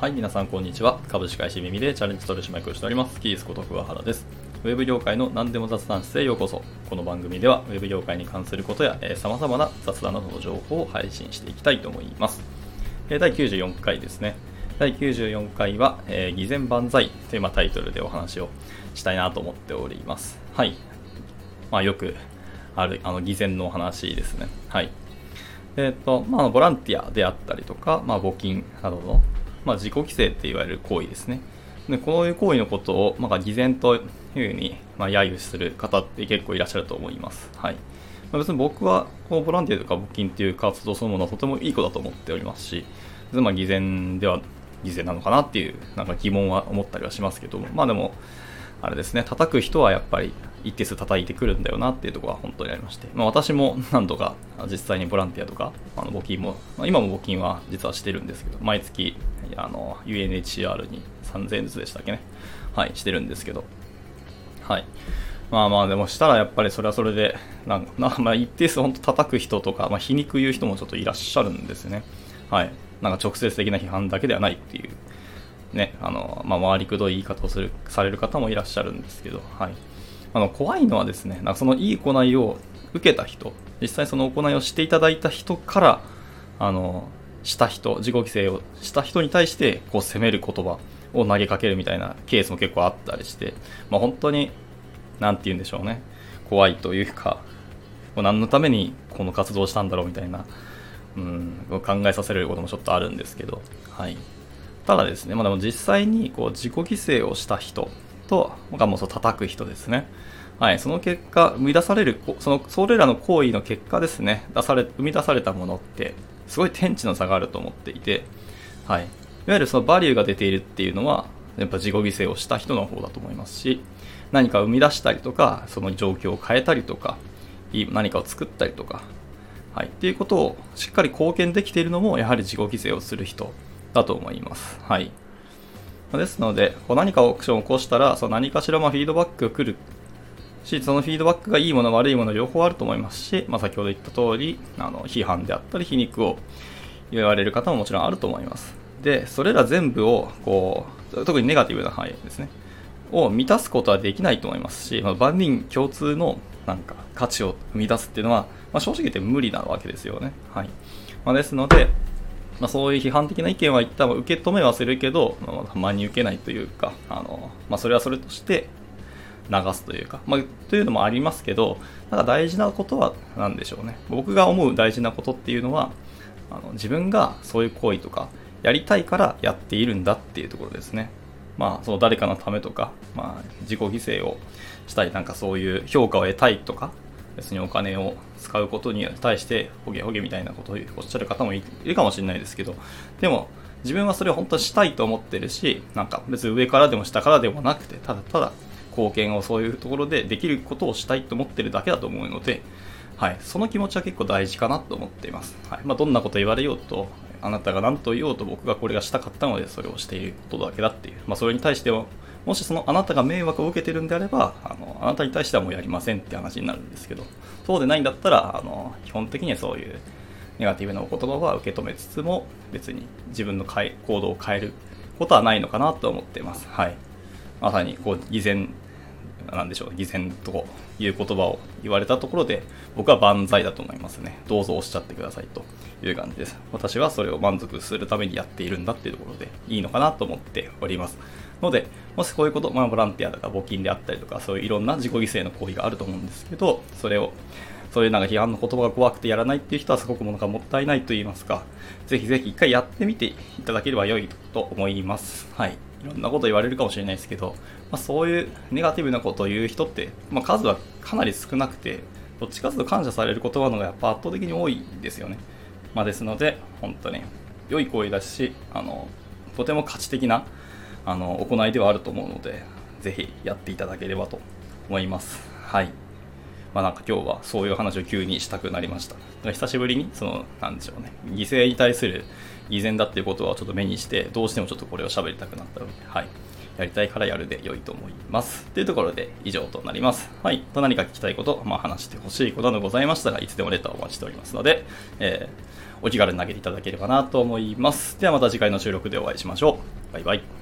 はい、皆さんこんにちは。株式会社耳でチャレンジ取締役をしております。キースこと桑原です。ウェブ業界の何でも雑談室へようこそ。この番組ではウェブ業界に関することや、えー、様々な雑談などの情報を配信していきたいと思います。え、第94回ですね。第94回は、えー、偽善万歳というまタイトルでお話をしたいなと思っております。はい。まあよくある、あの偽善のお話ですね。はい。えっ、ー、と、まあ、ボランティアであったりとか、まあ、募金などのまあ、自己規制って言われる行為ですね。でこういう行為のことを、まあ、偽善というふうに、まあ、揶揄する方って結構いらっしゃると思います。はい。まあ、別に僕はこのボランティアとか募金っていう活動そのものはとてもいい子だと思っておりますし、まあ、偽善では偽善なのかなっていうなんか疑問は思ったりはしますけども、まあでも、あれですね、叩く人はやっぱり一定数叩いてくるんだよなっていうところは本当にありまして、まあ、私も何度か実際にボランティアとかあの募金も、まあ、今も募金は実はしてるんですけど毎月あの UNHCR に3000円ずつでしたっけね。はいしてるんですけど。はい。まあまあでもしたらやっぱりそれはそれでなんか まあ一定数本当叩く人とか、まあ、皮肉言う人もちょっといらっしゃるんですね。はい。なんか直接的な批判だけではないっていうねあのまあ回りくどい言い方をするされる方もいらっしゃるんですけどはいあの怖いのはですね、なんかそのいい行いを受けた人、実際その行いをしていただいた人から、あの、した人、自己規制をした人に対して、こう責める言葉を投げかけるみたいなケースも結構あったりして、まあ、本当に、なんて言うんでしょうね、怖いというか、何のためにこの活動をしたんだろうみたいな、うん、考えさせることもちょっとあるんですけど、はい。ただですね、まあ、でも実際にこう自己規制をした人と、がもうそう叩く人ですね。はい、その結果、生み出される、その、それらの行為の結果ですね、出され、生み出されたものって、すごい天地の差があると思っていて、はい。いわゆるそのバリューが出ているっていうのは、やっぱ自己犠牲をした人の方だと思いますし、何か生み出したりとか、その状況を変えたりとか、何かを作ったりとか、はい。っていうことをしっかり貢献できているのも、やはり自己犠牲をする人だと思います。はい。ですので、こう何かオークションを起こしたら、その何かしらまフィードバックが来るし、そのフィードバックがいいもの、悪いもの、両方あると思いますし、まあ、先ほど言った通り、あの批判であったり、皮肉を言われる方ももちろんあると思います。で、それら全部を、こう、特にネガティブな範囲ですね、を満たすことはできないと思いますし、まあ、万人共通のなんか価値を生み出すっていうのは、まあ、正直言って無理なわけですよね。はい。まあ、ですので、まあ、そういう批判的な意見は一旦受け止めはするけど、まあ、真に受けないというか、あのまあ、それはそれとして流すというか、まあ、というのもありますけど、なんか大事なことは何でしょうね。僕が思う大事なことっていうのは、あの自分がそういう行為とか、やりたいからやっているんだっていうところですね。まあ、その誰かのためとか、まあ、自己犠牲をしたい、なんかそういう評価を得たいとか、別にお金を使うことに対してほげほげみたいなことをおっしゃる方もいるかもしれないですけどでも自分はそれを本当にしたいと思ってるしなんか別に上からでも下からでもなくてただただ貢献をそういうところでできることをしたいと思ってるだけだと思うので、はい、その気持ちは結構大事かなと思っています、はいまあ、どんなこと言われようとあなたが何と言おうと僕がこれがしたかったのでそれをしていることだけだっていう、まあ、それに対してはもしそのあなたが迷惑を受けてるんであればあのあなたに対してはもうやりませんって話になるんですけど。そうでないんだったらあの基本的にはそういうネガティブなお言葉は受け止めつつも別に自分の行動を変えることはないのかなと思っています。はい、まさにこう偽善なんでしょう偽善という言葉を言われたところで僕は万歳だと思いますねどうぞおっしゃってくださいという感じです私はそれを満足するためにやっているんだっていうところでいいのかなと思っておりますので、もしこういうこと、まあ、ボランティアとか募金であったりとか、そういういろんな自己犠牲の行為があると思うんですけど、それを、そういうなんか批判の言葉が怖くてやらないっていう人はすごくものがもったいないと言いますか、ぜひぜひ一回やってみていただければ良いと思います。はい。いろんなこと言われるかもしれないですけど、まあ、そういうネガティブなことを言う人って、まあ、数はかなり少なくて、どっちかというと感謝される言葉の方がやっぱ圧倒的に多いんですよね。まあ、ですので、本当に良い行為だし、あの、とても価値的なあの行いではあると思うので、ぜひやっていただければと思います。はい。まあなんか今日はそういう話を急にしたくなりました。だから久しぶりに、その、なんでしょうね、犠牲に対する偽善だっていうことはちょっと目にして、どうしてもちょっとこれを喋りたくなったので、はい。やりたいからやるで良いと思います。というところで以上となります。はい。と何か聞きたいこと、まあ、話してほしいことなどございましたらいつでもレターをお待ちしておりますので、えーお気軽に投げていただければなと思います。ではまた次回の収録でお会いしましょう。バイバイ。